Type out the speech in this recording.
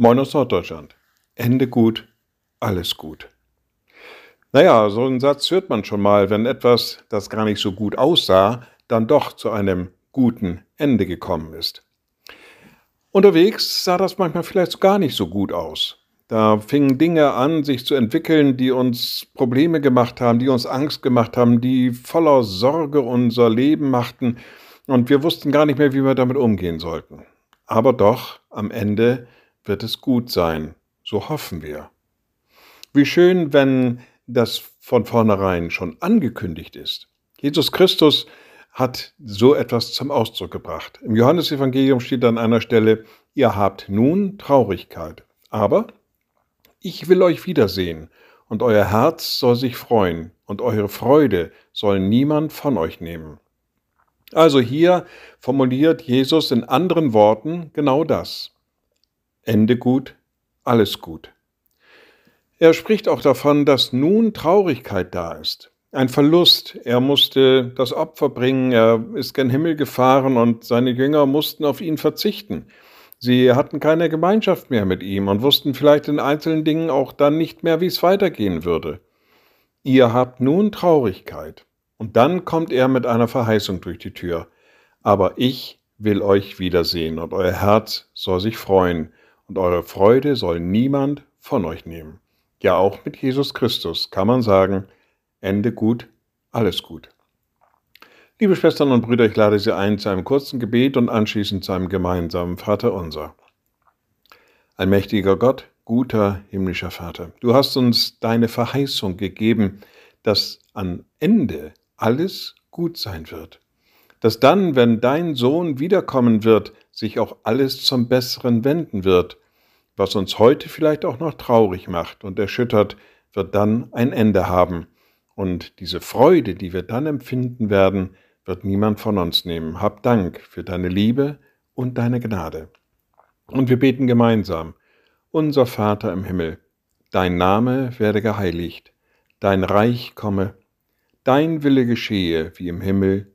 Moin aus Norddeutschland. Ende gut, alles gut. Naja, so einen Satz hört man schon mal, wenn etwas, das gar nicht so gut aussah, dann doch zu einem guten Ende gekommen ist. Unterwegs sah das manchmal vielleicht gar nicht so gut aus. Da fingen Dinge an, sich zu entwickeln, die uns Probleme gemacht haben, die uns Angst gemacht haben, die voller Sorge unser Leben machten, und wir wussten gar nicht mehr, wie wir damit umgehen sollten. Aber doch, am Ende wird es gut sein. So hoffen wir. Wie schön, wenn das von vornherein schon angekündigt ist. Jesus Christus hat so etwas zum Ausdruck gebracht. Im Johannesevangelium steht an einer Stelle, ihr habt nun Traurigkeit, aber ich will euch wiedersehen, und euer Herz soll sich freuen, und eure Freude soll niemand von euch nehmen. Also hier formuliert Jesus in anderen Worten genau das. Ende gut, alles gut. Er spricht auch davon, dass nun Traurigkeit da ist. Ein Verlust. Er musste das Opfer bringen, er ist gen Himmel gefahren und seine Jünger mussten auf ihn verzichten. Sie hatten keine Gemeinschaft mehr mit ihm und wussten vielleicht in einzelnen Dingen auch dann nicht mehr, wie es weitergehen würde. Ihr habt nun Traurigkeit. Und dann kommt er mit einer Verheißung durch die Tür. Aber ich will euch wiedersehen und euer Herz soll sich freuen und eure Freude soll niemand von euch nehmen. Ja, auch mit Jesus Christus kann man sagen, Ende gut, alles gut. Liebe Schwestern und Brüder, ich lade Sie ein zu einem kurzen Gebet und anschließend zu einem gemeinsamen Vater unser. Allmächtiger Gott, guter himmlischer Vater, du hast uns deine Verheißung gegeben, dass am Ende alles gut sein wird. Dass dann, wenn dein Sohn wiederkommen wird, sich auch alles zum Besseren wenden wird. Was uns heute vielleicht auch noch traurig macht und erschüttert, wird dann ein Ende haben. Und diese Freude, die wir dann empfinden werden, wird niemand von uns nehmen. Hab Dank für deine Liebe und deine Gnade. Und wir beten gemeinsam. Unser Vater im Himmel, dein Name werde geheiligt, dein Reich komme, Dein Wille geschehe, wie im Himmel,